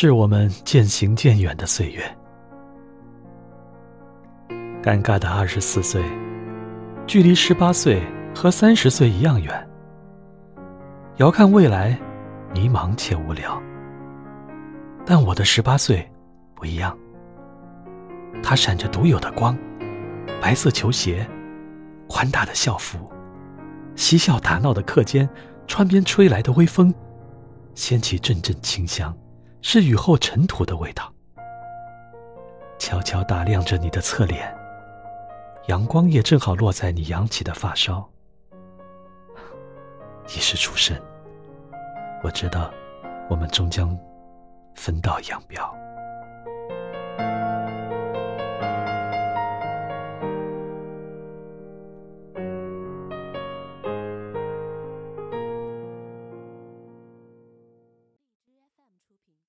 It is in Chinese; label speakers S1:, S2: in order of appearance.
S1: 致我们渐行渐远的岁月。尴尬的二十四岁，距离十八岁和三十岁一样远。遥看未来，迷茫且无聊。但我的十八岁不一样，它闪着独有的光，白色球鞋，宽大的校服，嬉笑打闹的课间，窗边吹来的微风，掀起阵阵清香，是雨后尘土的味道。悄悄打量着你的侧脸，阳光也正好落在你扬起的发梢。一世出身，我知道，我们终将。分道扬镳。